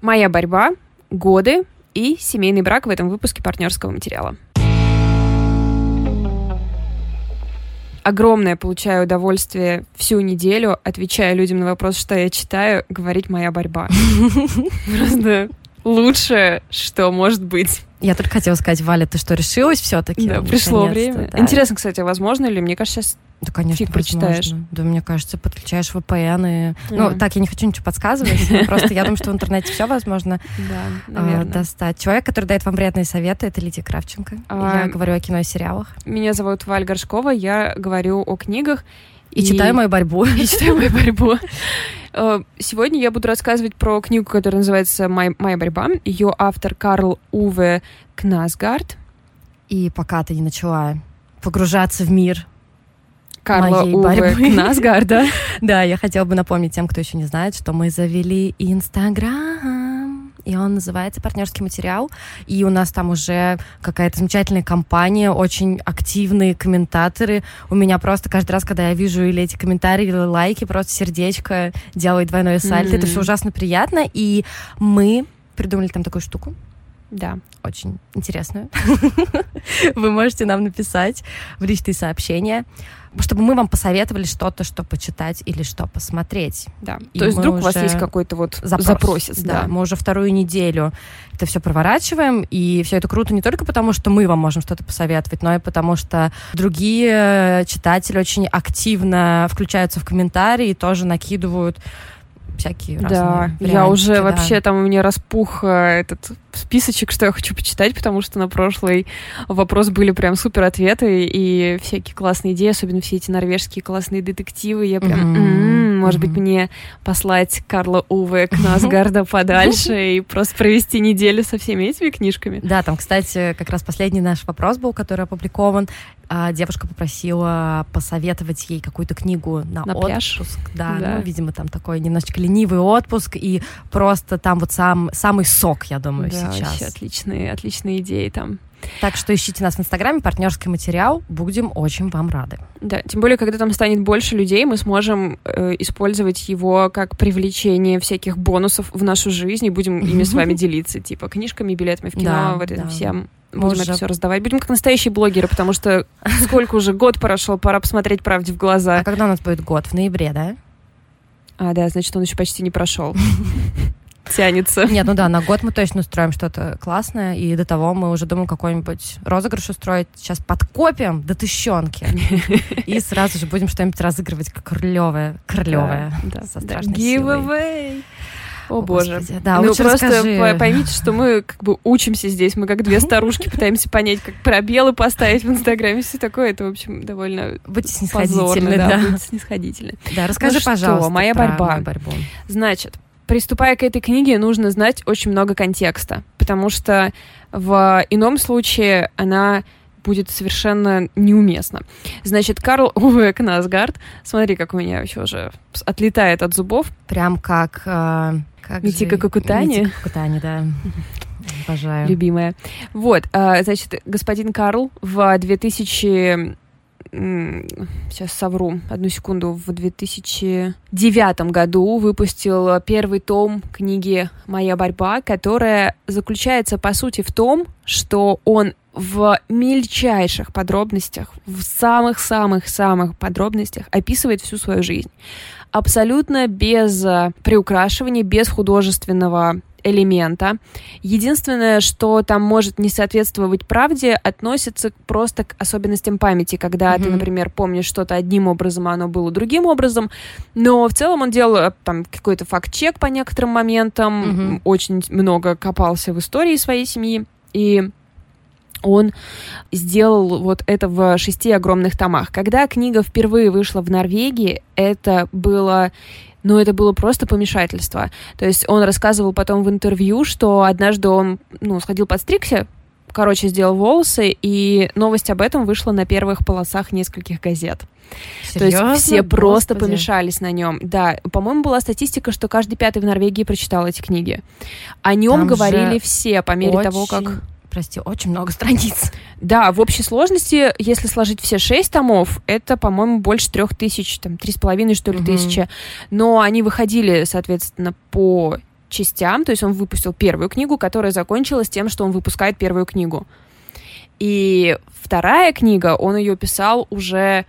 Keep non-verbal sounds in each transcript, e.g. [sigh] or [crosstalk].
Моя борьба, годы и семейный брак в этом выпуске партнерского материала. огромное получаю удовольствие всю неделю, отвечая людям на вопрос, что я читаю, говорить моя борьба. [laughs] Просто лучшее, что может быть. Я только хотела сказать, Валя, ты что, решилась все-таки? Да, пришло время. Да. Интересно, кстати, возможно ли? Мне кажется, сейчас да, конечно, Фиг прочитаешь. Да, мне кажется, подключаешь VPN и... Ну, так, я не хочу ничего подсказывать, просто я думаю, что в интернете все возможно [laughs] а, достать. Человек, который дает вам приятные советы, это Лидия Кравченко. А, я говорю о кино и сериалах. Меня зовут Валь Горшкова, я говорю о книгах. И, читаю мою борьбу. [laughs] И читаю мою борьбу. Сегодня я буду рассказывать про книгу, которая называется «Моя борьба». Ее автор Карл Уве Кнасгард. И пока ты не начала погружаться в мир Карла моей Уве борьбы. Кнасгарда. [laughs] да, я хотела бы напомнить тем, кто еще не знает, что мы завели Инстаграм и он называется «Партнерский материал», и у нас там уже какая-то замечательная компания, очень активные комментаторы. У меня просто каждый раз, когда я вижу или эти комментарии, или лайки, просто сердечко делает двойное сальто. Mm-hmm. Это все ужасно приятно, и мы придумали там такую штуку. Да. Очень интересную. [laughs] Вы можете нам написать в личные сообщения чтобы мы вам посоветовали что-то, что почитать или что посмотреть. Да. И То есть вдруг у вас есть какой-то вот запрос, запросец. Да. да. Мы уже вторую неделю это все проворачиваем, и все это круто не только потому, что мы вам можем что-то посоветовать, но и потому, что другие читатели очень активно включаются в комментарии и тоже накидывают всякие разные Да, я уже да. вообще там у меня распух э, этот списочек, что я хочу почитать, потому что на прошлый вопрос были прям супер ответы и всякие классные идеи, особенно все эти норвежские классные детективы. Я прям, mm-hmm. м-м, может mm-hmm. быть, мне послать Карла Уве к Насгарда [laughs] подальше и просто провести неделю со всеми этими книжками. Да, там, кстати, как раз последний наш вопрос был, который опубликован. А, девушка попросила посоветовать ей какую-то книгу на, на отпуск. Пляж. Да, да. Ну, видимо, там такой немножечко ленивый отпуск, и просто там вот сам, самый сок, я думаю, да, сейчас. Вообще отличные, отличные идеи там. Так что ищите нас в Инстаграме, партнерский материал. Будем очень вам рады. Да, тем более, когда там станет больше людей, мы сможем э, использовать его как привлечение всяких бонусов в нашу жизнь и будем ими с [laughs] вами делиться, типа книжками, билетами в кино, вот этим всем. Будем Может. это все раздавать. Будем как настоящие блогеры, потому что [laughs] сколько уже год прошел, пора посмотреть правде в глаза. А когда у нас будет год? В ноябре, да? А, да, значит, он еще почти не прошел. [laughs] Тянется. Нет, ну да, на год мы точно устроим что-то классное, и до того мы уже думаем какой-нибудь розыгрыш устроить. Сейчас подкопим до тыщенки. И [laughs] сразу же будем что-нибудь разыгрывать как крылевое. Крылевое. Да, со страшной Giveaway. О, боже. Да, ну, просто расскажи. поймите, что мы как бы учимся здесь. Мы как две старушки пытаемся понять, как пробелы поставить в Инстаграме. Все такое. Это, в общем, довольно Будьте снисходительны. Да, да. Будьте снисходительны. Да, расскажи, ну, пожалуйста, что, моя борьба. борьбу. Значит, приступая к этой книге, нужно знать очень много контекста, потому что в ином случае она будет совершенно неуместно. Значит, Карл [laughs] Уве Кнасгард, смотри, как у меня еще уже отлетает от зубов. Прям как... Э, как Митика Кокутани. Митика Кокутани, да. [laughs] Обожаю. Любимая. Вот, э, значит, господин Карл в 2000 сейчас совру, одну секунду, в 2009 году выпустил первый том книги «Моя борьба», которая заключается, по сути, в том, что он в мельчайших подробностях, в самых-самых-самых подробностях описывает всю свою жизнь. Абсолютно без приукрашивания, без художественного элемента. Единственное, что там может не соответствовать правде, относится просто к особенностям памяти, когда mm-hmm. ты, например, помнишь что-то одним образом, а оно было другим образом. Но в целом он делал э, там какой-то факт-чек по некоторым моментам, mm-hmm. очень много копался в истории своей семьи. И он сделал вот это в шести огромных томах. Когда книга впервые вышла в Норвегии, это было но это было просто помешательство. То есть он рассказывал потом в интервью, что однажды он, ну, сходил подстригся, короче, сделал волосы, и новость об этом вышла на первых полосах нескольких газет. Серьезно? То есть все Господи. просто помешались на нем. Да, по-моему, была статистика, что каждый пятый в Норвегии прочитал эти книги. О нем Там говорили все по мере того, как прости, очень много страниц. Да, в общей сложности, если сложить все шесть томов, это, по-моему, больше трех тысяч, там, три с половиной, что ли, угу. тысячи. Но они выходили, соответственно, по частям, то есть он выпустил первую книгу, которая закончилась тем, что он выпускает первую книгу. И вторая книга, он ее писал уже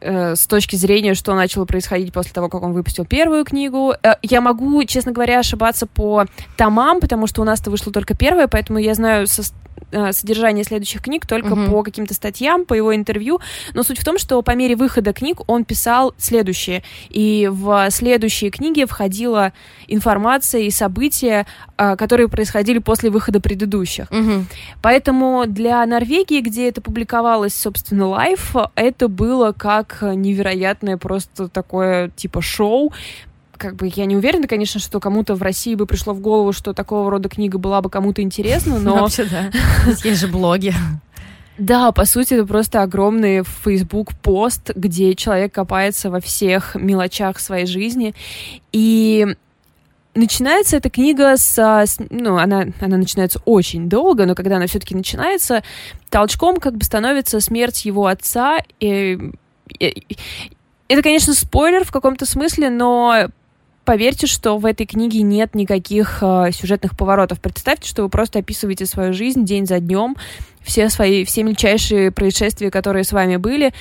с точки зрения, что начало происходить после того, как он выпустил первую книгу. Э, я могу, честно говоря, ошибаться по томам, потому что у нас-то вышло только первое, поэтому я знаю со, Э, содержание следующих книг только угу. по каким-то статьям, по его интервью. Но суть в том, что по мере выхода книг он писал следующее. И в следующие книги входила информация и события, э, которые происходили после выхода предыдущих. Угу. Поэтому для Норвегии, где это публиковалось, собственно, лайф, это было как невероятное просто такое типа шоу, как бы я не уверена, конечно, что кому-то в России бы пришло в голову, что такого рода книга была бы кому-то интересна, [laughs] но... Вообще, да. Есть же блоги. [laughs] Да, по сути, это просто огромный Facebook пост, где человек копается во всех мелочах своей жизни. И начинается эта книга с, с ну, она, она начинается очень долго, но когда она все-таки начинается, толчком как бы становится смерть его отца. И, и, это, конечно, спойлер в каком-то смысле, но поверьте, что в этой книге нет никаких э, сюжетных поворотов. Представьте, что вы просто описываете свою жизнь день за днем, все свои, все мельчайшие происшествия, которые с вами были,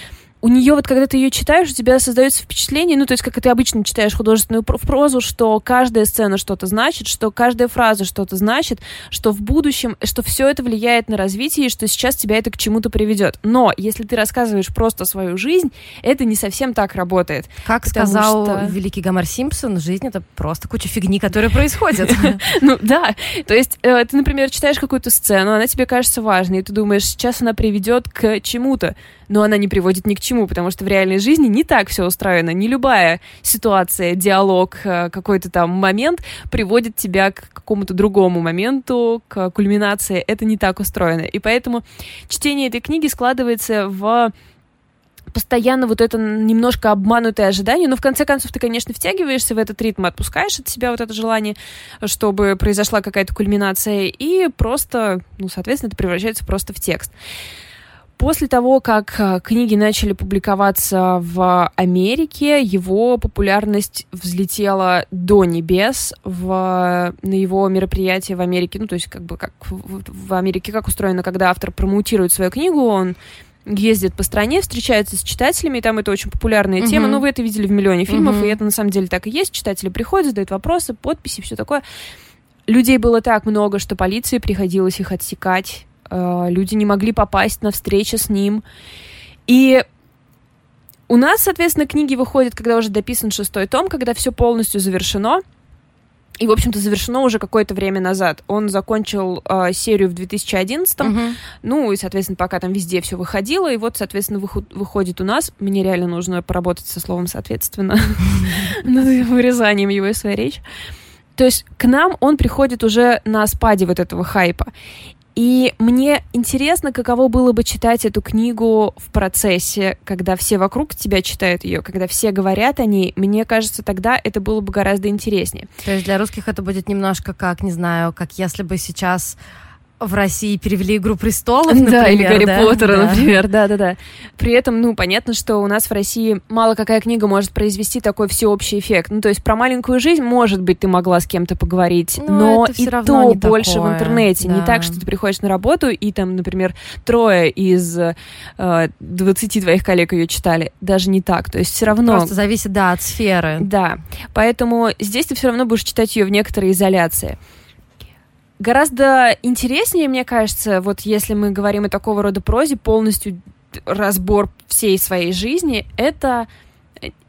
у нее вот, когда ты ее читаешь, у тебя создается впечатление, ну, то есть, как ты обычно читаешь художественную прозу, что каждая сцена что-то значит, что каждая фраза что-то значит, что в будущем, что все это влияет на развитие, и что сейчас тебя это к чему-то приведет. Но если ты рассказываешь просто свою жизнь, это не совсем так работает. Как сказал что... великий Гомер Симпсон, жизнь — это просто куча фигни, которая происходит. [laughs] Ну, да. То есть, э, ты, например, читаешь какую-то сцену, она тебе кажется важной, и ты думаешь, сейчас она приведет к чему-то но она не приводит ни к чему, потому что в реальной жизни не так все устроено. Не любая ситуация, диалог, э, какой-то там момент приводит тебя к какому-то другому моменту, к кульминации. Это не так устроено. И поэтому чтение этой книги складывается в постоянно вот это немножко обманутое ожидание, но в конце концов ты, конечно, втягиваешься в этот ритм, отпускаешь от себя вот это желание, чтобы произошла какая-то кульминация, и просто, ну, соответственно, это превращается просто в текст. После того, как э, книги начали публиковаться в Америке, его популярность взлетела до небес в, на его мероприятии в Америке. Ну, то есть, как бы, как в, в Америке как устроено, когда автор промоутирует свою книгу, он ездит по стране, встречается с читателями, и там это очень популярная uh-huh. тема. Ну, вы это видели в миллионе фильмов, uh-huh. и это на самом деле так и есть. Читатели приходят, задают вопросы, подписи, все такое. Людей было так много, что полиции приходилось их отсекать люди не могли попасть на встречу с ним. И у нас, соответственно, книги выходят, когда уже дописан шестой том, когда все полностью завершено. И, в общем-то, завершено уже какое-то время назад. Он закончил э, серию в 2011, uh-huh. ну, и, соответственно, пока там везде все выходило, и вот, соответственно, выход, выходит у нас. Мне реально нужно поработать со словом «соответственно», [laughs] над вырезанием его из своей речи. То есть к нам он приходит уже на спаде вот этого хайпа. И мне интересно, каково было бы читать эту книгу в процессе, когда все вокруг тебя читают ее, когда все говорят о ней. Мне кажется, тогда это было бы гораздо интереснее. То есть для русских это будет немножко как, не знаю, как если бы сейчас в России перевели «Игру престолов», например, Да, или «Гарри да? Поттера», да. например, да-да-да. При этом, ну, понятно, что у нас в России мало какая книга может произвести такой всеобщий эффект. Ну, то есть про маленькую жизнь, может быть, ты могла с кем-то поговорить, но, но и то больше такое. в интернете. Да. Не так, что ты приходишь на работу, и там, например, трое из э, 20 твоих коллег ее читали. Даже не так. То есть все равно... Просто зависит, да, от сферы. Да. Поэтому здесь ты все равно будешь читать ее в некоторой изоляции. Гораздо интереснее, мне кажется, вот если мы говорим о такого рода прозе, полностью разбор всей своей жизни, это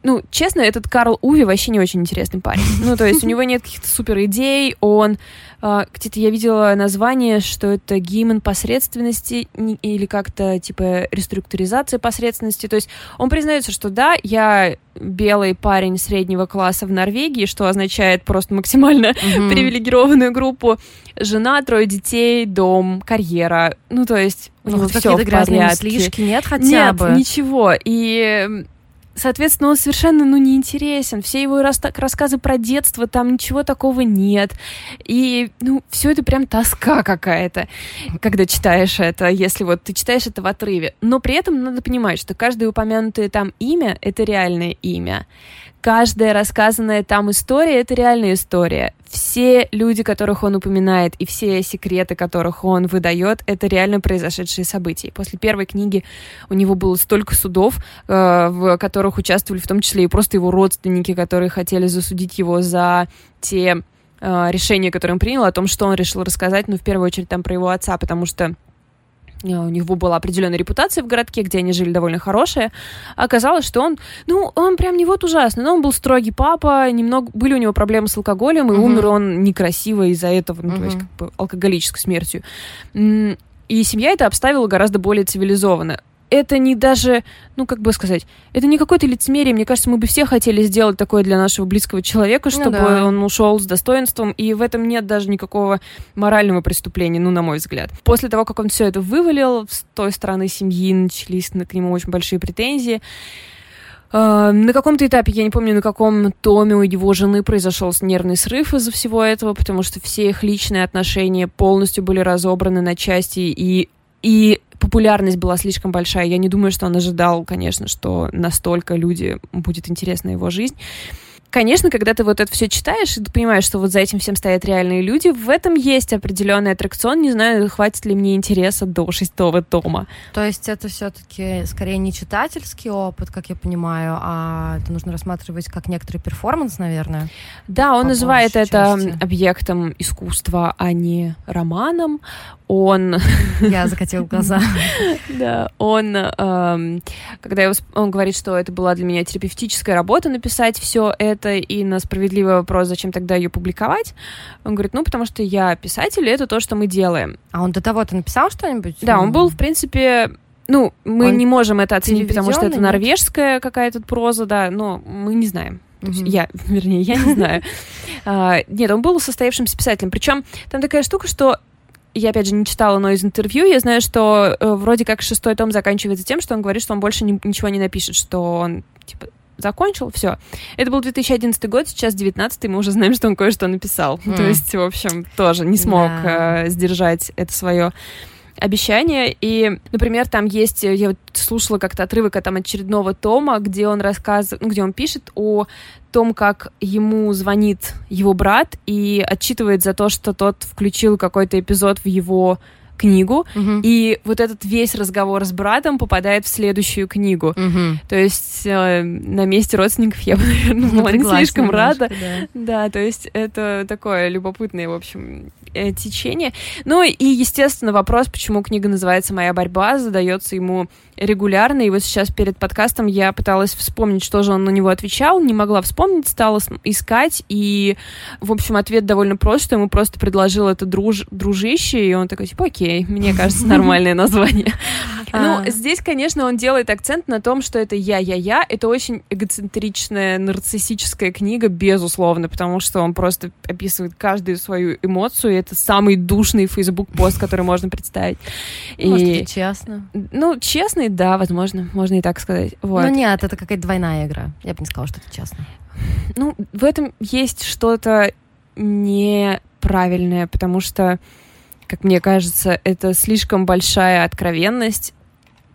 ну, честно, этот Карл Уви вообще не очень интересный парень. Ну, то есть у него нет каких-то супер идей, он... Э, где-то я видела название, что это гимн посредственности или как-то типа реструктуризация посредственности. То есть он признается, что да, я белый парень среднего класса в Норвегии, что означает просто максимально mm-hmm. привилегированную группу. Жена, трое детей, дом, карьера. Ну, то есть у него ну, все в порядке. слишки нет хотя нет, бы? ничего. И соответственно, он совершенно, ну, не интересен. Все его рас рассказы про детство, там ничего такого нет. И, ну, все это прям тоска какая-то, когда читаешь это, если вот ты читаешь это в отрыве. Но при этом надо понимать, что каждое упомянутое там имя — это реальное имя. Каждая рассказанная там история — это реальная история. Все люди, которых он упоминает, и все секреты, которых он выдает, это реально произошедшие события. После первой книги у него было столько судов, э, в которых участвовали в том числе и просто его родственники, которые хотели засудить его за те э, решения, которые он принял, о том, что он решил рассказать, ну, в первую очередь, там, про его отца, потому что у него была определенная репутация в городке, где они жили довольно хорошая. Оказалось, что он, ну, он прям не вот ужасный, но он был строгий папа, немного были у него проблемы с алкоголем, и uh-huh. умер он некрасиво из-за этого, ну, uh-huh. то есть как бы алкоголической смертью. И семья это обставила гораздо более цивилизованно это не даже, ну, как бы сказать, это не какое-то лицемерие. Мне кажется, мы бы все хотели сделать такое для нашего близкого человека, ну чтобы ну, да. он ушел с достоинством, и в этом нет даже никакого морального преступления, ну, на мой взгляд. После того, как он все это вывалил, с той стороны семьи начались к нему очень большие претензии. Uh, на каком-то этапе, я не помню, на каком томе у его жены произошел нервный срыв из-за всего этого, потому что все их личные отношения полностью были разобраны на части, и, и популярность была слишком большая. Я не думаю, что он ожидал, конечно, что настолько люди будет интересна его жизнь. Конечно, когда ты вот это все читаешь, и ты понимаешь, что вот за этим всем стоят реальные люди, в этом есть определенный аттракцион. Не знаю, хватит ли мне интереса до шестого тома. То есть это все-таки скорее не читательский опыт, как я понимаю, а это нужно рассматривать как некоторый перформанс, наверное. Да, он называет это части. объектом искусства, а не романом. Он... [laughs] Я закатил глаза. [laughs] Да, он, эм, когда он говорит, что это была для меня терапевтическая работа написать все это, это, и на справедливый вопрос, зачем тогда ее публиковать, он говорит, ну, потому что я писатель, и это то, что мы делаем. А он до того-то написал что-нибудь? Да, он был, в принципе, ну, мы он не можем это оценить, потому что это норвежская какая-то проза, да, но мы не знаем. То есть я, [laughs] вернее, я не знаю. А, нет, он был состоявшимся писателем. Причем там такая штука, что я, опять же, не читала, но из интервью я знаю, что э, вроде как шестой том заканчивается тем, что он говорит, что он больше ни, ничего не напишет, что он, типа, закончил, все. Это был 2011 год, сейчас 19 мы уже знаем, что он кое-что написал. Mm. То есть, в общем, тоже не смог yeah. э, сдержать это свое обещание. И, например, там есть, я вот слушала как-то отрывок от там очередного тома, где он рассказывает, ну, где он пишет о том, как ему звонит его брат и отчитывает за то, что тот включил какой-то эпизод в его книгу, угу. и вот этот весь разговор с братом попадает в следующую книгу. Угу. То есть э, на месте родственников я бы, наверное, была не слишком рада. Да. да, то есть это такое любопытное, в общем, э, течение. Ну и, естественно, вопрос, почему книга называется «Моя борьба», задается ему регулярно, и вот сейчас перед подкастом я пыталась вспомнить, что же он на него отвечал, не могла вспомнить, стала искать, и, в общем, ответ довольно прост, что ему просто предложил это друж, дружище, и он такой, типа, окей, мне кажется, [laughs] нормальное название. [laughs] Ну, а. здесь, конечно, он делает акцент на том, что это я-я-я, это очень эгоцентричная, нарциссическая книга, безусловно, потому что он просто описывает каждую свою эмоцию, и это самый душный фейсбук-пост, который можно представить. Может, честно? Ну, честно да, возможно, можно и так сказать. Вот. Ну нет, это какая-то двойная игра. Я бы не сказала, что это честно. Ну, в этом есть что-то неправильное, потому что, как мне кажется, это слишком большая откровенность,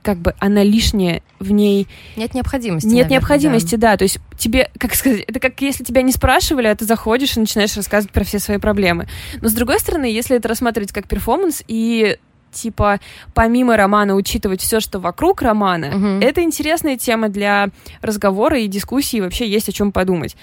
как бы она лишняя, в ней... Нет необходимости. Нет наверное, необходимости, да. да. То есть тебе, как сказать, это как если тебя не спрашивали, а ты заходишь и начинаешь рассказывать про все свои проблемы. Но с другой стороны, если это рассматривать как перформанс и типа, помимо романа учитывать все, что вокруг романа, угу. это интересная тема для разговора и дискуссии, вообще есть о чем подумать.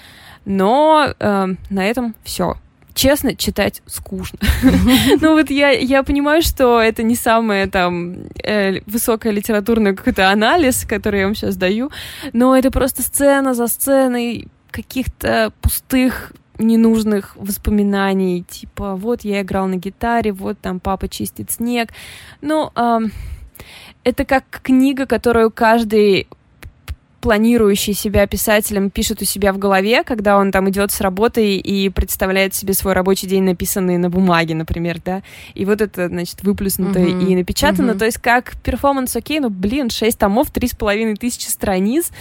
Но э, на этом все. Честно, читать скучно. [laughs] Ну вот я, я понимаю, что это не самое там э, высокое литературный какой-то анализ, который я вам сейчас даю, но это просто сцена за сценой каких-то пустых ненужных воспоминаний, типа, вот я играл на гитаре, вот там папа чистит снег. Ну, э, это как книга, которую каждый планирующий себя писателем пишет у себя в голове, когда он там идет с работы и представляет себе свой рабочий день, написанный на бумаге, например, да, и вот это, значит, выплюснуто uh-huh. и напечатано, uh-huh. то есть как перформанс, окей, ну, блин, шесть томов, три с половиной тысячи страниц,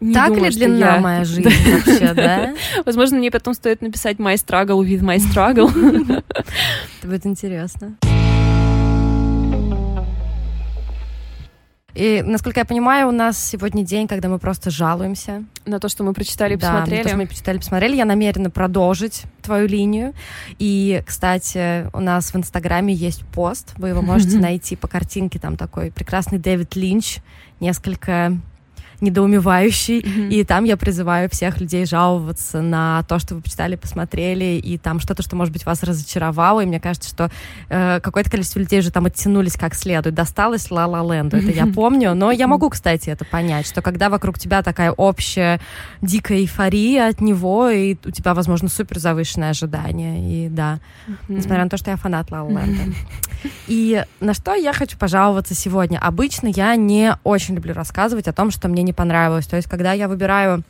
не так думаю, ли длинна я... моя [laughs] жизнь вообще, да? Возможно, мне потом стоит написать My Struggle with My Struggle. [laughs] Это будет интересно. И, насколько я понимаю, у нас сегодня день, когда мы просто жалуемся. На то, что мы прочитали и Да, посмотрели. на то, что мы прочитали, посмотрели. Я намерена продолжить твою линию. И, кстати, у нас в Инстаграме есть пост. Вы его можете найти по картинке. Там такой прекрасный Дэвид Линч. Несколько недоумевающий. Мгм. И там я призываю всех людей жаловаться на то, что вы почитали, посмотрели, и там что-то, что, может быть, вас разочаровало. И мне кажется, что э, какое-то количество людей уже там оттянулись как следует. Досталось Ла Ла Ленду, это я помню. Но я могу, кстати, это понять, что когда вокруг тебя такая общая дикая эйфория от него, и у тебя, возможно, супер завышенное ожидание. И да, Мгм. несмотря на то, что я фанат Ла Ла Ленда. И на что я хочу пожаловаться сегодня? Обычно я не очень люблю рассказывать о том, что мне не понравилось. То есть, когда я выбираю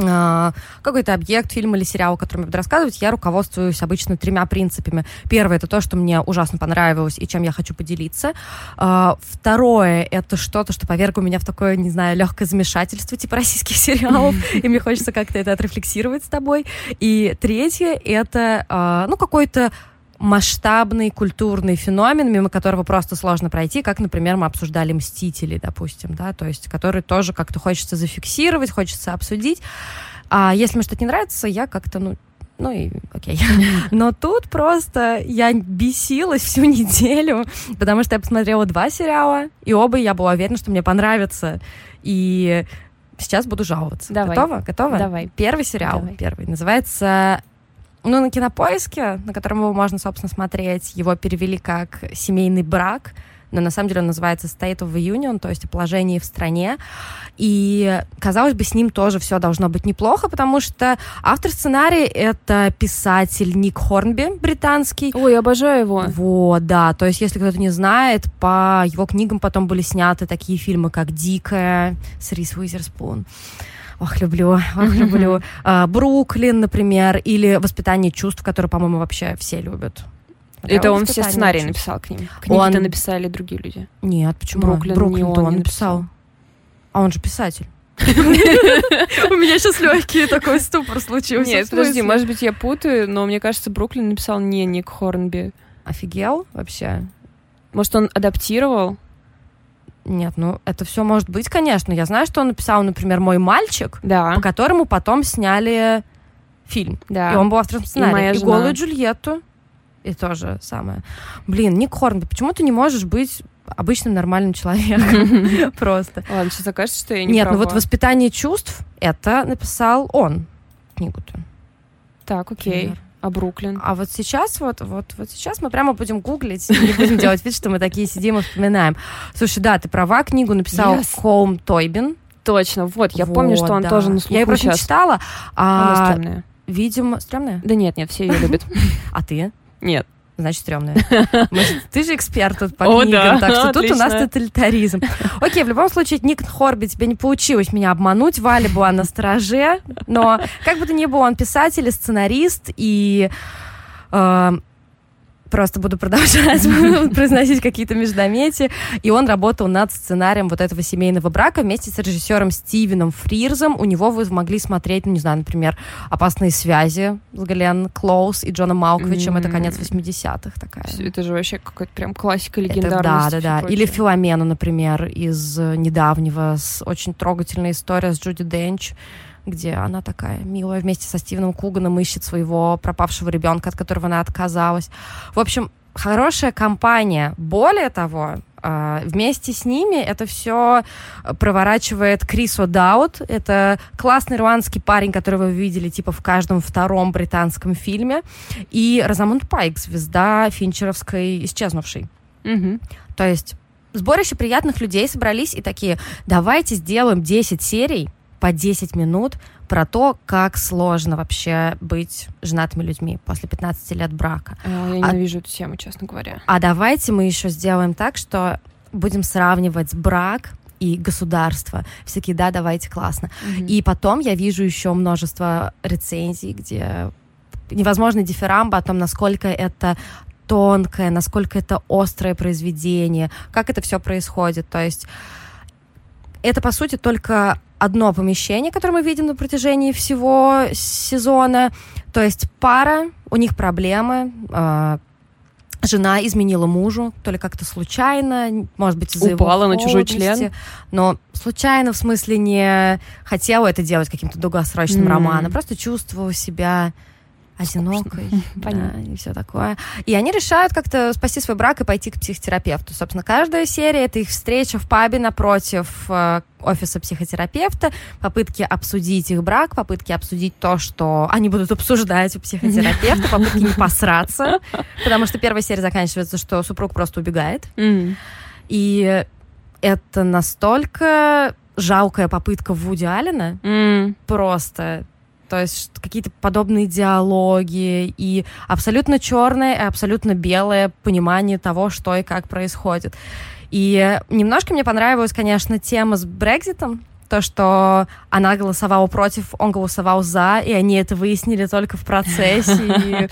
а, какой-то объект, фильм или сериал, о котором я буду рассказывать, я руководствуюсь обычно тремя принципами. Первое — это то, что мне ужасно понравилось и чем я хочу поделиться. А, Второе — это что-то, что повергло меня в такое, не знаю, легкое замешательство, типа российских сериалов, [laughs] и мне хочется как-то это отрефлексировать с тобой. И третье — это, а, ну, какой-то масштабный культурный феномен, мимо которого просто сложно пройти, как, например, мы обсуждали «Мстители», допустим, да, то есть который тоже как-то хочется зафиксировать, хочется обсудить. А если мне что-то не нравится, я как-то, ну, ну и окей. [laughs] Но тут просто я бесилась всю неделю, потому что я посмотрела два сериала, и оба я была уверена, что мне понравятся. И сейчас буду жаловаться. Давай. Готова? Готова? Давай. Первый сериал, Давай. первый, называется ну, на кинопоиске, на котором его можно, собственно, смотреть, его перевели как семейный брак, но на самом деле он называется State of the Union, то есть о положении в стране. И, казалось бы, с ним тоже все должно быть неплохо, потому что автор сценария — это писатель Ник Хорнби, британский. Ой, обожаю его. Вот, да, то есть, если кто-то не знает, по его книгам потом были сняты такие фильмы, как «Дикая» с Рис Уизерспун. Ох, люблю, ох, люблю. [laughs] А, Бруклин, например, или «Воспитание чувств», которые, по-моему, вообще все любят. Это он все «Воспитание сценарии чувств»? написал к ним. Книги-то Он- написали другие люди. Нет, почему? Бруклин Бруклин не он он не написал. А он же писатель. [laughs] У меня сейчас [laughs] легкий такой ступор случился. Нет, подожди, может быть, я путаю, но мне кажется, Бруклин написал не Ник Хорнби. Офигел вообще? Может, он адаптировал? Нет, ну это все может быть, конечно. Я знаю, что он написал, например, «Мой мальчик», Да, по которому потом сняли фильм. да. И он был автором сценария. «Моя И, жена». «Голую Джульетту». И то же самое. Блин, Ник Хорнби, почему ты не можешь быть обычным нормальным человеком? [laughs] Просто. Ладно, сейчас окажется, что я не Нет, ну вот. «Воспитание чувств» это написал он, книгу-то. Так, окей. А Бруклин? А вот сейчас, вот, вот, вот сейчас мы прямо будем гуглить, и будем делать вид, что мы такие сидим и вспоминаем. Слушай, да, ты права, книгу написал Yes. Хоум Тойбин. Точно, вот, я помню, что Вот, он да. тоже на слуху Я ее просто не сейчас. читала, Она а, стрёмная. видимо, стрёмная? Да нет, нет, все ее любят. [laughs] А ты? Нет. Значит, стрёмная. [laughs] Ты же эксперт тут по О, книгам, да, так что тут у нас тоталитаризм. Окей, в любом случае, Ник Хорби, тебе не получилось меня обмануть, Валя была на стороже, но как бы то ни было, он писатель и сценарист, и э, просто буду продолжать [laughs] произносить какие-то междометия. И он работал над сценарием вот этого семейного брака вместе с режиссером Стивеном Фрирзом. У него вы могли смотреть, ну, не знаю, например, «Опасные связи» с Гален Клоус и Джоном Малковичем. Это конец 80-х такая. Это же вообще какой-то прям классика Это легендарности. да, да, да. Или Филомену, например, из недавнего, с очень трогательная история с Джуди Денч, где она такая милая вместе со Стивеном Куганом ищет своего пропавшего ребенка, от которого она отказалась. В общем, хорошая компания. Более того, э, вместе с ними это все проворачивает Крис О'Даут. Это классный ирландский парень, которого вы видели типа в каждом втором британском фильме. И Розамунд Пайк, звезда финчеровской «Исчезнувшей». Мгм. То есть сборище приятных людей собрались и такие, давайте сделаем 10 серий по 10 минут про то, как сложно вообще быть женатыми людьми после 15 лет брака. А, Я ненавижу эту тему, честно говоря. А давайте мы еще сделаем так, что будем сравнивать брак и государство. Все такие, да, давайте, классно. Мгм. И потом я вижу еще множество рецензий, где невозможно дифирамба о том, насколько это тонкое, насколько это острое произведение, как это все происходит. То есть это, по сути, только одно помещение, которое мы видим на протяжении всего сезона. То есть пара, у них проблемы, э, жена изменила мужу, то ли как-то случайно, может быть, из-за Упала его на чужой член? Но случайно, в смысле, не хотела это делать каким-то долгосрочным М. романом, просто чувствовала себя одинокой, [laughs] Понятно. да, и все такое. И они решают как-то спасти свой брак и пойти к психотерапевту. Собственно, каждая серия — это их встреча в пабе напротив э, офиса психотерапевта, попытки обсудить их брак, попытки обсудить то, что они будут обсуждать у психотерапевта, [laughs] попытки не посраться, потому что первая серия заканчивается, что супруг просто убегает. И это настолько жалкая попытка Вуди Аллена, М. просто. То есть какие-то подобные диалоги и абсолютно черное и абсолютно белое понимание того, что и как происходит. И немножко мне понравилась, конечно, тема с Брекзитом, то, что она голосовала против, он голосовал за, и они это выяснили только в процессе, и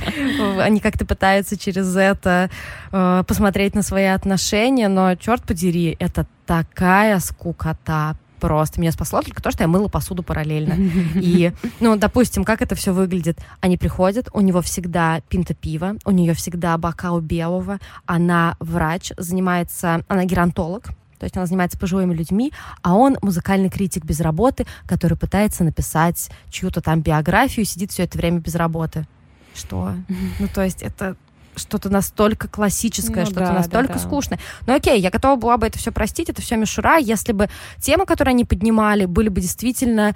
они как-то пытаются через это э, посмотреть на свои отношения, но, черт подери, это такая скукота, просто. Меня спасло только то, что я мыла посуду параллельно. [laughs] И, ну, допустим, как это все выглядит? Они приходят, у него всегда пинта пива, у нее всегда бокал белого, она врач, занимается, она геронтолог, то есть она занимается пожилыми людьми, а он музыкальный критик без работы, который пытается написать чью-то там биографию и сидит все это время без работы. Что? Ну, то есть это что-то настолько классическое, Ну что-то да, да, настолько да. скучное. Ну окей, я готова была бы это все простить, это все мишура, если бы темы, которые они поднимали, были бы действительно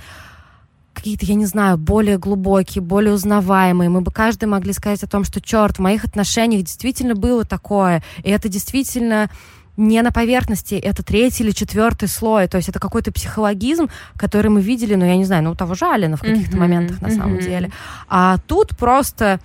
какие-то, я не знаю, более глубокие, более узнаваемые. Мы бы каждый могли сказать о том, что, черт, в моих отношениях действительно было такое, и это действительно не на поверхности, это третий или четвертый слой, то есть это какой-то психологизм, который мы видели, ну, я не знаю, ну, у того же Алина в каких-то Мгм, моментах на самом мгм. деле. А тут просто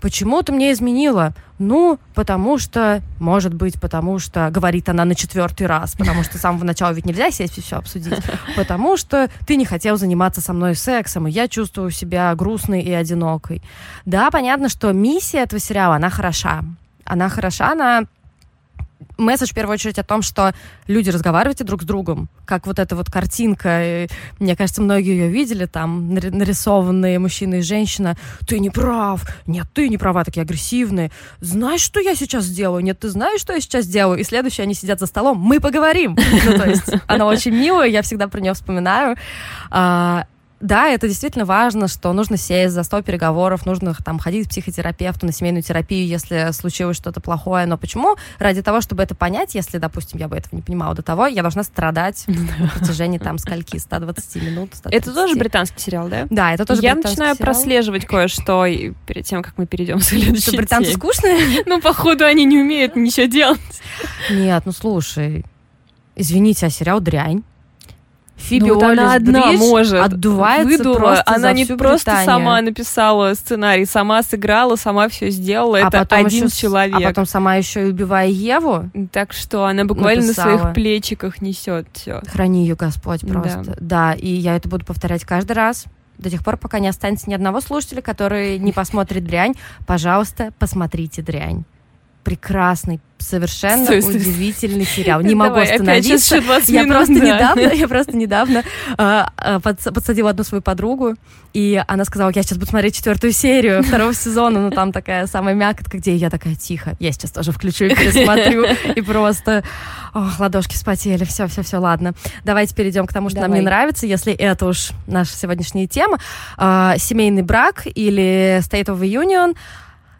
Почему ты мне изменила? Ну, потому что, может быть, потому что, говорит она на четвертый раз, потому что с самого начала ведь нельзя сесть и все обсудить, [laughs] потому что ты не хотел заниматься со мной сексом, и я чувствую себя грустной и одинокой. Да, понятно, что миссия этого сериала, она хороша. Она хороша, она месседж в первую очередь о том, что люди разговаривайте друг с другом, как вот эта вот картинка, и, мне кажется, многие ее видели, там нари- нарисованные мужчина и женщина, ты не прав, нет, ты не права, такие агрессивные, знаешь, что я сейчас сделаю, нет, ты знаешь, что я сейчас делаю, и следующие они сидят за столом, мы поговорим, ну, то есть она очень милая, я всегда про нее вспоминаю, А, да, это действительно важно, что нужно сесть за стол переговоров, нужно там ходить к психотерапевту на семейную терапию, если случилось что-то плохое. Но почему? Ради того, чтобы это понять, если, допустим, я бы этого не понимала до того, я должна страдать на протяжении там скольки, 120 минут. 130. Это тоже британский сериал, да? Да, это тоже Я британский начинаю сериал. прослеживать кое-что перед тем, как мы перейдем к следующей Что британцы теме. скучные? [laughs] Ну, походу, они не умеют ничего делать. Нет, ну слушай, извините, а сериал дрянь. Фиби Ну, вот она одна Бридж может. отдувается Выдула. просто Она не просто Британию. сама написала сценарий, сама сыграла, сама все сделала. А Это потом один еще человек. А потом сама еще и убивая Еву. Так что она буквально на Написала. своих плечиках несет все. Храни ее Господь Да. просто. Да. и я это буду повторять каждый раз. До тех пор, пока не останется ни одного слушателя, который не посмотрит дрянь. Пожалуйста, посмотрите дрянь. Прекрасный, совершенно Стой, стой, стой. удивительный [laughs] сериал. Не могу Давай, остановиться. еще 20 Я минут, просто да. недавно, [laughs] я просто недавно подс- подсадила одну свою подругу, и она сказала, я сейчас буду смотреть четвертую серию второго сезона, ну там такая самая мякотка, где я такая тихо, я сейчас тоже включу и пересмотрю, и просто, ох, ладошки вспотели, все, все, все, ладно. Давайте перейдем к тому, что нам не Давай. нравится, если это уж наша сегодняшняя тема. А, семейный брак или State of the Union.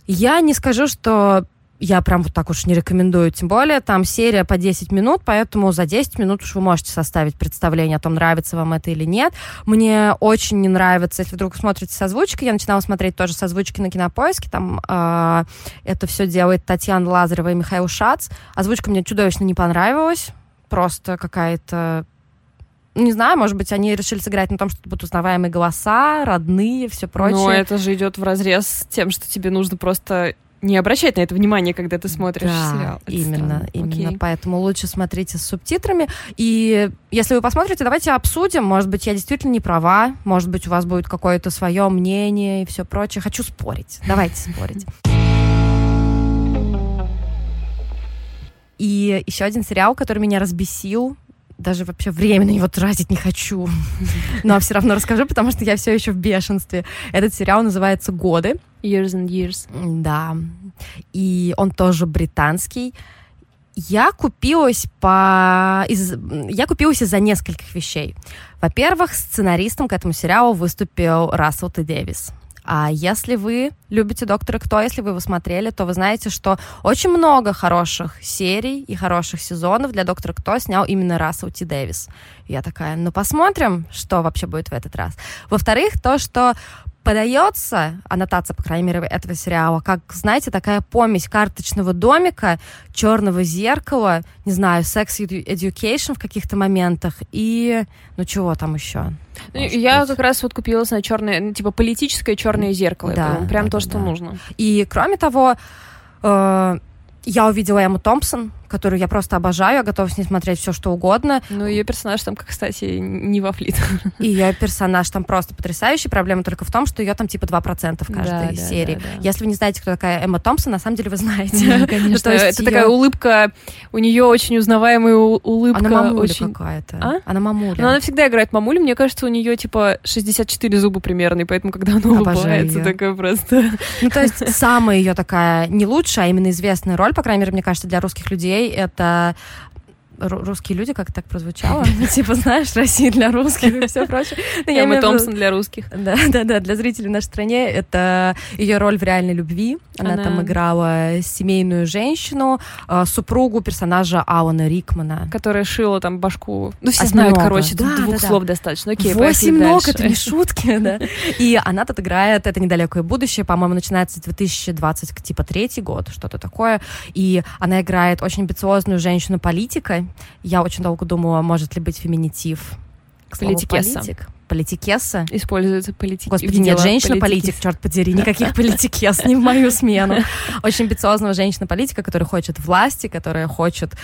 Я не скажу, что я прям вот так уж не рекомендую. Тем более там серия по 10 минут, поэтому за 10 минут уж вы можете составить представление о том, нравится вам это или нет. Мне очень не нравится, если вдруг смотрите с озвучкой. Я начинала смотреть тоже с озвучки на кинопоиске. Там а, это все делает Татьяна Лазарева и Михаил Шац. Озвучка мне чудовищно не понравилась. Просто какая-то не знаю, может быть, они решили сыграть на том, что будут узнаваемые голоса, родные, все прочее. Но это же идет в разрез с тем, что тебе нужно просто не обращать на это внимание, когда ты смотришь да, сериал. Это именно, странно. именно. Окей. Поэтому лучше смотрите с субтитрами. И если вы посмотрите, давайте обсудим. Может быть, я действительно не права. Может быть, у вас будет какое-то свое мнение и все прочее. Хочу спорить. Давайте спорить. И еще один сериал, который меня разбесил даже вообще время на него тратить не хочу. [laughs] Но все равно расскажу, потому что я все еще в бешенстве. Этот сериал называется «Годы». Years and Years. Да. И он тоже британский. Я купилась по... Из... Я купилась из-за нескольких вещей. Во-первых, сценаристом к этому сериалу выступил Рассел Т. Дэвис. А если вы любите Доктора Кто, если вы его смотрели, то вы знаете, что очень много хороших серий и хороших сезонов для Доктора Кто снял именно Рассел Ти Дэвис. Я такая, ну посмотрим, что вообще будет в этот раз. Во-вторых, то, что подается, аннотация, по крайней мере, этого сериала, как, знаете, такая помесь карточного домика, черного зеркала, не знаю, секс education в каких-то моментах и, ну, чего там еще? Ну, я быть. как раз вот купилась на черное, ну, типа политическое черное зеркало. Да, это прям да, то, что да. нужно. И кроме того, э, я увидела Эмму Томпсон, которую я просто обожаю, я готова с ней смотреть все, что угодно. Ну, ее персонаж там, кстати, не вафлит. [laughs] И ее персонаж там просто потрясающий. Проблема только в том, что ее там типа 2% в каждой да, серии. Да, да, да. Если вы не знаете, кто такая Эмма Томпсон, на самом деле вы знаете. Да, [laughs] конечно. это ее... такая улыбка, у нее очень узнаваемая улыбка. Она мамуля очень... какая-то. А? Она мамуля. Но она всегда играет мамулю. Мне кажется, у нее типа 64 зуба примерно, и поэтому, когда она улыбается, такая просто... Ну, то есть самая ее такая не лучшая, а именно известная роль, по крайней мере, мне кажется, для русских людей, это русские люди, как так прозвучало? [laughs] Типа, знаешь, Россия для русских и все прочее. Ну, Эмма Томпсон для русских. Да, да, да, для зрителей в нашей стране это ее роль в реальной любви. Она там играла семейную женщину, а, супругу персонажа Алана Рикмана. Которая шила там башку. Ну, все знают, короче, двух слов достаточно. Окей, Восемь ног, это не шутки, да. [laughs] И она тут играет, это недалекое будущее, по-моему, начинается 2020, типа, третий год, что-то такое. И она играет очень амбициозную женщину-политика, я очень долго думала, может ли быть феминитив. Политикесса. Политик политикесса. Используется политик. Господи, нет, женщина-политик, черт подери, никаких политикес, не в мою смену. [laughs] Очень амбициозного женщина-политика, которая хочет власти, которая хочет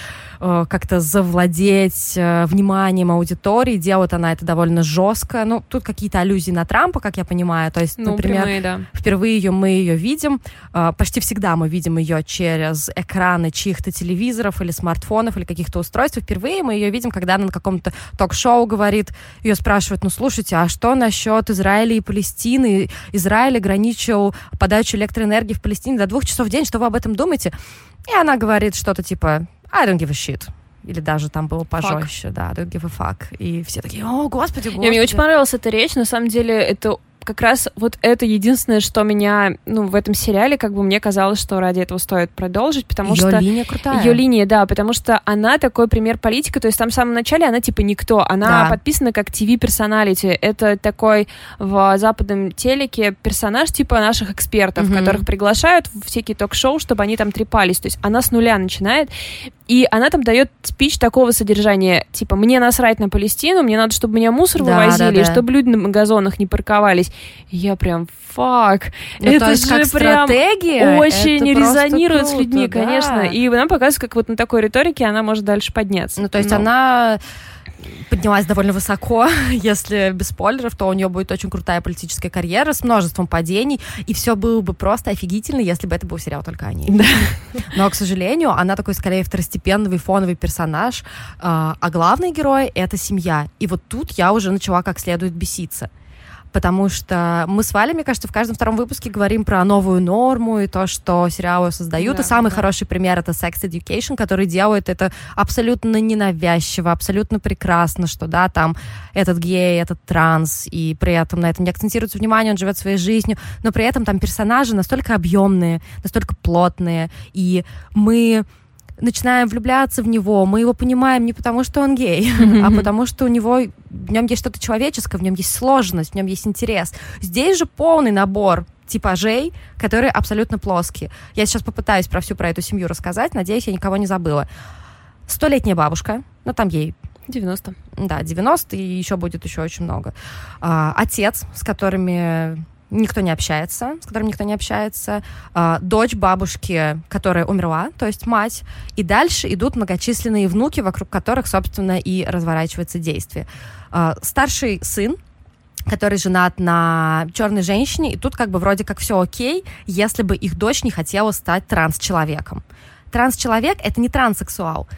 э, как-то завладеть э, вниманием аудитории. Делает она это довольно жестко. Ну, тут какие-то аллюзии на Трампа, как я понимаю. То есть, ну, например, прямые, да. впервые ее мы ее видим. Э, почти всегда мы видим ее через экраны чьих-то телевизоров или смартфонов или каких-то устройств. Впервые мы ее видим, когда она на каком-то ток-шоу говорит, ее спрашивают, ну, слушай, слушайте, а что насчет Израиля и Палестины? Израиль ограничил подачу электроэнергии в Палестине до двух часов в день. Что вы об этом думаете? И она говорит что-то типа I don't give a shit или даже там было пожестче, fuck. да, don't give a fuck. И все такие, о, господи, господи. И мне очень понравилась эта речь, на самом деле это как раз вот это единственное, что меня, ну, в этом сериале, как бы мне казалось, что ради этого стоит продолжить, потому ее что... линия крутая. Ее линия, да, потому что она такой пример политика, то есть там в самом начале она типа никто, она да. подписана как TV-персоналити, это такой в западном телеке персонаж типа наших экспертов, угу. которых приглашают в всякие ток-шоу, чтобы они там трепались, то есть она с нуля начинает, и она там дает спич такого содержания, типа, мне насрать на Палестину, мне надо, чтобы меня мусор да, вывозили, да, да. чтобы люди на газонах не парковались. И я прям, фак, ну, это же как прям стратегия, очень резонирует круто, с людьми, да. конечно. И нам показывает, как вот на такой риторике она может дальше подняться. Ну, то есть Но... она поднялась довольно высоко. [laughs] Если без спойлеров, то у нее будет очень крутая политическая карьера с множеством падений, и все было бы просто офигительно, если бы это был сериал только о ней. Да. [laughs] Но, к сожалению, она такой скорее второстепенный фоновый персонаж, а, а главный герой — это семья. И вот тут я уже начала как следует беситься потому что мы с Валей, мне кажется, в каждом втором выпуске говорим про новую норму и то, что сериалы создают. Да, и самый да. хороший пример — это Sex Education, который делает это абсолютно ненавязчиво, абсолютно прекрасно, что, да, там этот гей, этот транс, и при этом на этом не акцентируется внимание, он живет своей жизнью, но при этом там персонажи настолько объемные, настолько плотные, и мы начинаем влюбляться в него, мы его понимаем не потому, что он гей, а потому что у него в нем есть что-то человеческое, в нем есть сложность, в нем есть интерес. Здесь же полный набор типажей, которые абсолютно плоские. Я сейчас попытаюсь про всю про эту семью рассказать, надеюсь, я никого не забыла. Столетняя бабушка, ну там ей 90. Да, 90, и еще будет еще очень много. А, отец, с которыми никто не общается, с которым никто не общается, э, дочь бабушки, которая умерла, то есть мать, и дальше идут многочисленные внуки, вокруг которых, собственно, и разворачивается действие. Э, старший сын, который женат на черной женщине, и тут как бы вроде как все окей, если бы их дочь не хотела стать транс-человеком. Транс-человек — это не транссексуал,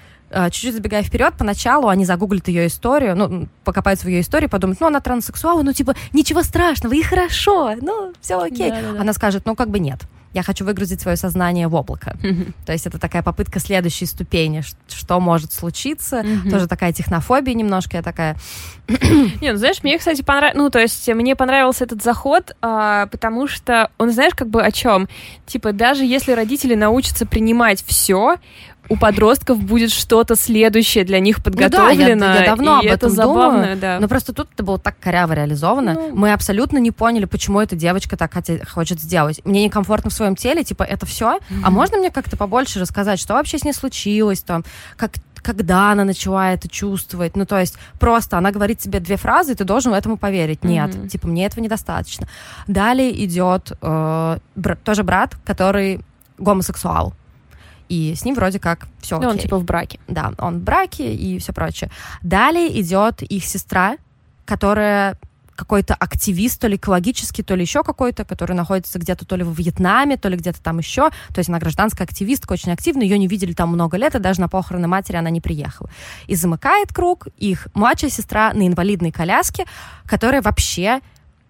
чуть-чуть забегая вперед, поначалу они загуглят ее историю, ну, покопаются в ее истории, подумают, ну, она транссексуал, ну, типа, ничего страшного, и хорошо, ну, все окей. Да, да, да. Она скажет, ну, как бы нет я хочу выгрузить свое сознание в облако. Mm-hmm. То есть это такая попытка следующей ступени, что может случиться. Mm-hmm. Тоже такая технофобия немножко, я такая... [clears throat] Не, ну знаешь, мне, кстати, понравилось, ну, то есть мне понравился этот заход, а, потому что он, знаешь, как бы о чем? Типа, даже если родители научатся принимать все, у подростков будет что-то следующее для них подготовлено. Ну да, я, я давно об этом это забавно, думаю, да. Но просто тут это было так коряво реализовано. Ну... Мы абсолютно не поняли, почему эта девочка так хочет сделать. Мне некомфортно в своем теле, типа, это все. Mm-hmm. А можно мне как-то побольше рассказать, что вообще с ней случилось, там, как когда она начала это чувствовать. Ну, то есть просто она говорит тебе две фразы, и ты должен этому поверить. Нет, mm-hmm. типа, мне этого недостаточно. Далее идет э, бр- тоже брат, который гомосексуал и с ним вроде как все окей. он типа в браке. Да, он в браке и все прочее. Далее идет их сестра, которая какой-то активист, то ли экологический, то ли еще какой-то, который находится где-то то ли в Вьетнаме, то ли где-то там еще. То есть она гражданская активистка, очень активная, ее не видели там много лет, и даже на похороны матери она не приехала. И замыкает круг их младшая сестра на инвалидной коляске, которая вообще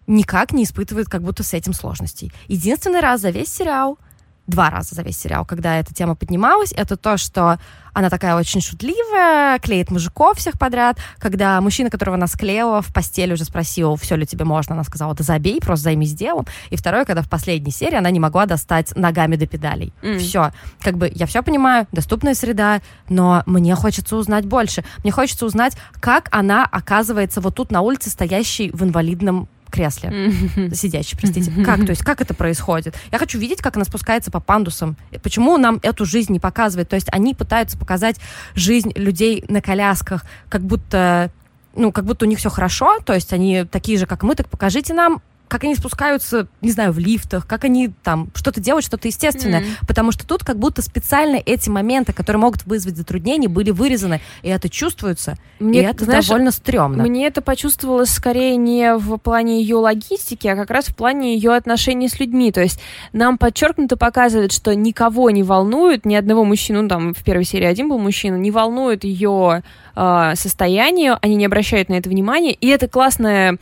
никак не испытывает как будто с этим сложностей. Единственный раз за весь сериал два раза за весь сериал, когда эта тема поднималась, это то, что она такая очень шутливая, клеит мужиков всех подряд. Когда мужчина, которого она склеила, в постели уже спросил, все ли тебе можно, она сказала, да забей, просто займись делом. И второе, когда в последней серии она не могла достать ногами до педалей. Mm. Все. Как бы я все понимаю, доступная среда, но мне хочется узнать больше. Мне хочется узнать, как она оказывается вот тут на улице, стоящей в инвалидном кресле. Mm-hmm. Сидящий, простите. Mm-hmm. Как? То есть, как это происходит? Я хочу видеть, как она спускается по пандусам. Почему нам эту жизнь не показывает? То есть, они пытаются показать жизнь людей на колясках, как будто ну, как будто у них все хорошо, то есть они такие же, как мы, так покажите нам как они спускаются, не знаю, в лифтах, как они там что-то делают, что-то естественное. Mm-hmm. Потому что тут как будто специально эти моменты, которые могут вызвать затруднения, были вырезаны, и это чувствуется. Мне, и это знаешь, довольно стрёмно. Мне это почувствовалось скорее не в плане ее логистики, а как раз в плане ее отношений с людьми. То есть нам подчеркнуто показывает, что никого не волнует, ни одного мужчину, ну, там в первой серии один был мужчина, не волнует ее э, состояние, они не обращают на это внимания, и это классное,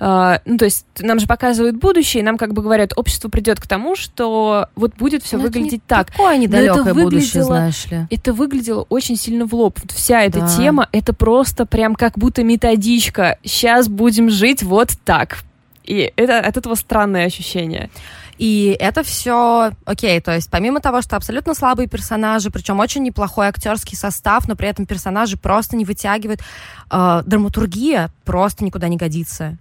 э, ну, то есть нам же показывают будущее, и нам как бы говорят, общество придет к тому, что вот будет все выглядеть не так. Такое недалекое будущее, знаешь ли. Это выглядело очень сильно в лоб. Вот вся эта да. тема, это просто прям как будто методичка. Сейчас будем жить вот так. И это от этого странное ощущение. И это все окей, то есть помимо того, что абсолютно слабые персонажи, причем очень неплохой актерский состав, но при этом персонажи просто не вытягивают, э, драматургия просто никуда не годится.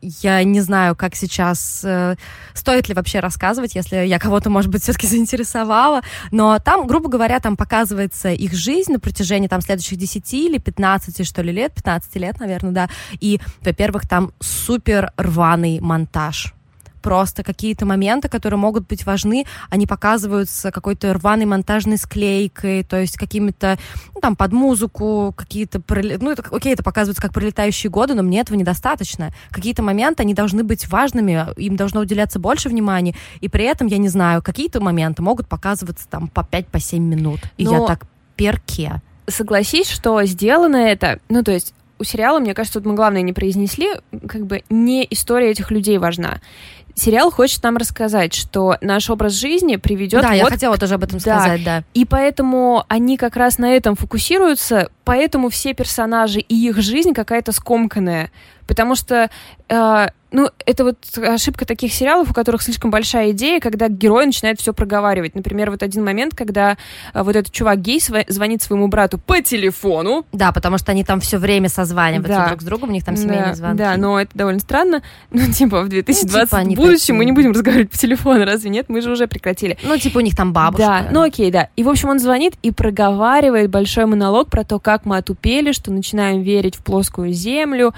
Я не знаю, как сейчас, э, стоит ли вообще рассказывать, если я кого-то, может быть, все-таки [laughs] заинтересовала, но там, грубо говоря, там показывается их жизнь на протяжении там следующих 10 или 15, что ли, лет, 15 лет, наверное, да, и, во-первых, там супер рваный монтаж, просто какие-то моменты, которые могут быть важны, они показываются какой-то рваной монтажной склейкой, то есть какими-то, ну, там, под музыку, какие-то, ну, это, окей, это показывается как пролетающие годы, но мне этого недостаточно. Какие-то моменты, они должны быть важными, им должно уделяться больше внимания, и при этом, я не знаю, какие-то моменты могут показываться там по 5-7 по минут, и но... я так перке. Согласись, что сделано это, ну, то есть у сериала, мне кажется, тут мы главное не произнесли, как бы не история этих людей важна сериал хочет нам рассказать, что наш образ жизни приведет. Да, вот я хотела тоже об этом да. сказать, да. И поэтому они как раз на этом фокусируются, поэтому все персонажи и их жизнь какая-то скомканная. Потому что э, ну, это вот ошибка таких сериалов, у которых слишком большая идея, когда герой начинает все проговаривать. Например, вот один момент, когда а, вот этот чувак гей звонит своему брату по телефону. Да, потому что они там все время созваниваются да. друг с другом, у них там семейные да, звонки. Да, но это довольно странно. [laughs] Ну, типа, в 2020 ну, типа, будущем мы не будем разговаривать по телефону, разве нет? Мы же уже прекратили. Ну, типа, у них там бабушка. Да, ну окей, да. И, в общем, он звонит и проговаривает большой монолог про то, как мы отупели, что начинаем верить в плоскую землю,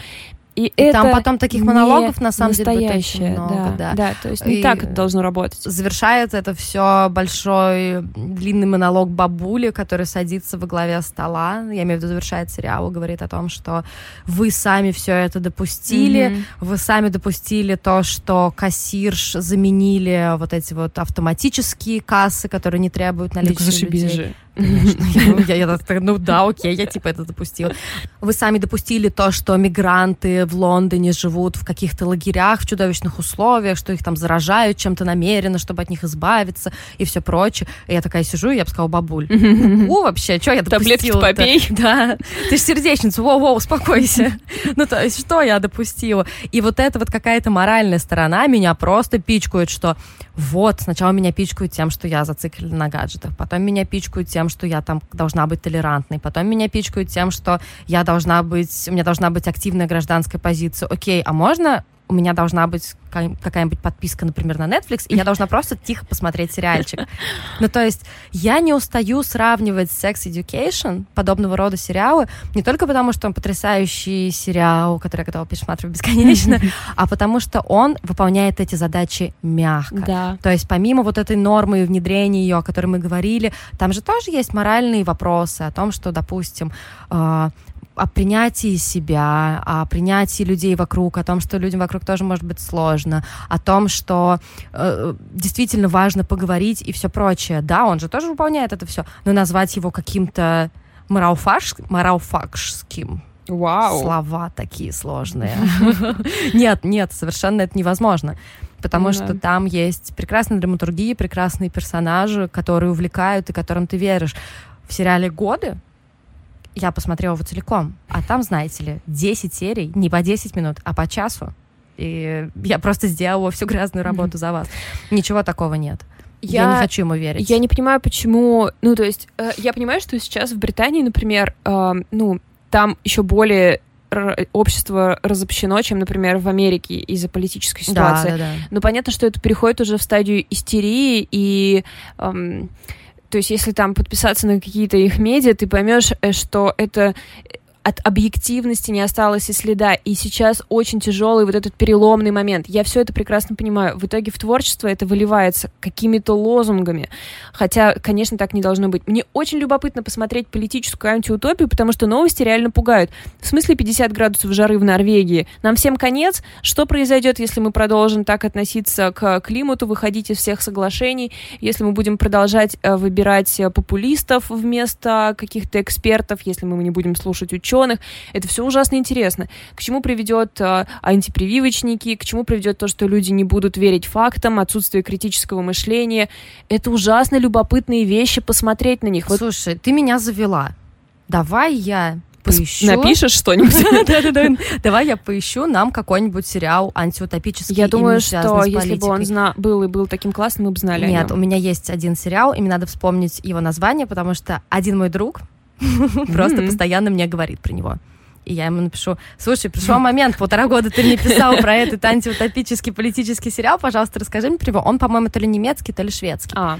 И, И это там потом таких монологов, на самом деле, будет очень много, да, да. да, то есть не И- так это должно работать. Завершает это все большой длинный монолог бабули, который садится во главе стола. Я имею в виду, завершает сериал, говорит о том, что вы сами все это допустили, Мгм. вы сами допустили то, что кассирш заменили вот эти вот автоматические кассы, которые не требуют Так наличия зашибись людей. же. Конечно. [laughs] Я, я ну да, окей, я типа это допустила. Вы сами допустили то, что мигранты в Лондоне живут в каких-то лагерях в чудовищных условиях, что их там заражают чем-то намеренно, чтобы от них избавиться и все прочее. И я такая сижу, и я бы сказала, бабуль, [laughs] у вообще, что я Таблетки допустила попей. [laughs] Да, ты же сердечница, воу-воу, успокойся. Ну, то есть, что я допустила? И вот эта вот какая-то моральная сторона меня просто пичкает, что вот, сначала меня пичкают тем, что я зациклена на гаджетах, потом меня пичкают тем, что я там должна быть толерантной, потом меня пичкают тем, что я должна быть, у меня должна быть активная гражданская позиция. Окей, а можно у меня должна быть какая- какая-нибудь подписка, например, на Netflix, и я должна просто тихо посмотреть сериальчик. [laughs] Ну, то есть я не устаю сравнивать Sex Education, подобного рода сериалы, не только потому, что он потрясающий сериал, который я готова пересматривать бесконечно, [laughs] а потому что он выполняет эти задачи мягко. Да. То есть помимо вот этой нормы и внедрения ее, о которой мы говорили, там же тоже есть моральные вопросы о том, что, допустим, э, о принятии себя, о принятии людей вокруг, о том, что людям вокруг тоже может быть сложно, о том, что э, действительно важно поговорить и все прочее. Да, он же тоже выполняет это все, но назвать его каким-то марауфаш- марауфакшским Вау. слова такие сложные. [laughs] Нет, нет, совершенно это невозможно. Потому Да. что там есть прекрасная драматургия, прекрасные персонажи, которые увлекают и которым ты веришь. В сериале «Годы» я посмотрела его целиком, а там, знаете ли, 10 серий, не по 10 минут, а по часу. И я просто сделала всю грязную работу за вас. Ничего такого нет. Я, не хочу ему верить. Я не понимаю, почему... Ну, то есть, э, я понимаю, что сейчас в Британии, например, э, ну, там еще более общество разобщено, чем, например, в Америке из-за политической да, ситуации. да, да. Но понятно, что это переходит уже в стадию истерии, и... эм, то есть, если там подписаться на какие-то их медиа, ты поймешь, э, что это от объективности не осталось и следа. И сейчас очень тяжелый вот этот переломный момент. Я все это прекрасно понимаю. В итоге в творчество это выливается какими-то лозунгами. Хотя, конечно, так не должно быть. Мне очень любопытно посмотреть политическую антиутопию, потому что новости реально пугают. В смысле 50 градусов жары в Норвегии? Нам всем конец? Что произойдет, если мы продолжим так относиться к климату, выходить из всех соглашений, если мы будем продолжать э, выбирать э, популистов вместо каких-то экспертов, если мы не будем слушать ученых? Это все ужасно интересно. К чему приведет э, антипрививочники, к чему приведет то, что люди не будут верить фактам, отсутствие критического мышления. Это ужасно любопытные вещи, посмотреть на них. Вот Слушай, ты меня завела. Давай я поищу. напишешь что-нибудь? [laughs] Давай я поищу нам какой-нибудь сериал антиутопический. Я думаю, что если бы он был и был таким классным, мы бы знали Нет, у меня есть один сериал, и мне надо вспомнить его название, потому что один мой друг [laughs] просто постоянно мне говорит про него. И я ему напишу, слушай, пришел момент, полтора года ты мне писал про этот антиутопический политический сериал, пожалуйста, расскажи мне про него. Он, по-моему, то ли немецкий, то ли шведский. А,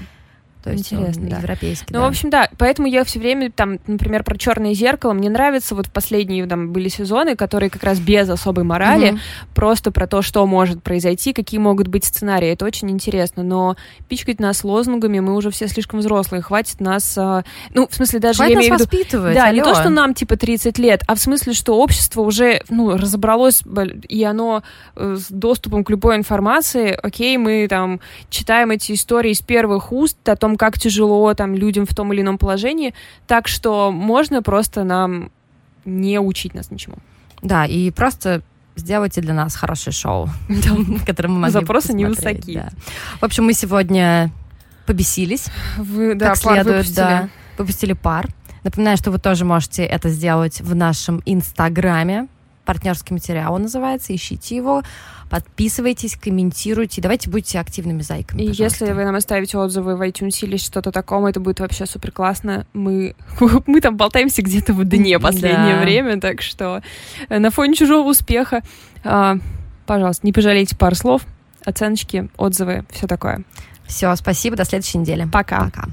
То есть интересно, он да. европейский, Ну, да. в общем, да, поэтому я все время, там, например, про черное зеркало, мне нравится, вот в последние там были сезоны, которые как раз без особой морали, Мгм. просто про то, что может произойти, какие могут быть сценарии, это очень интересно, но пичкать нас лозунгами, мы уже все слишком взрослые, хватит нас, а, ну, в смысле, даже Хватит я имею в виду, воспитывать, да, не то, алло. что нам типа 30 лет, а в смысле, что общество уже ну, разобралось, и оно э, с доступом к любой информации, окей, мы там читаем эти истории из первых уст о том, как тяжело там людям в том или ином положении, так что можно просто нам не учить нас ничему. Да, и просто сделайте для нас хорошее шоу, [laughs] [laughs] которое мы могли Запросы невысоки. да. В общем, мы сегодня побесились, Вы, как следует, да, выпустили пар. Напоминаю, что вы тоже можете это сделать в нашем инстаграме. Партнерский материал он называется. Ищите его, подписывайтесь, комментируйте. Давайте будьте активными зайками. И пожалуйста. если вы нам оставите отзывы в iTunes или что-то такое, это будет вообще супер классно. Мы, [laughs] мы там болтаемся где-то в дне последнее Да. время, так что э, на фоне чужого успеха, а, пожалуйста, не пожалейте пар слов, оценочки, отзывы, все такое. Все, спасибо, до следующей недели. Пока. Пока.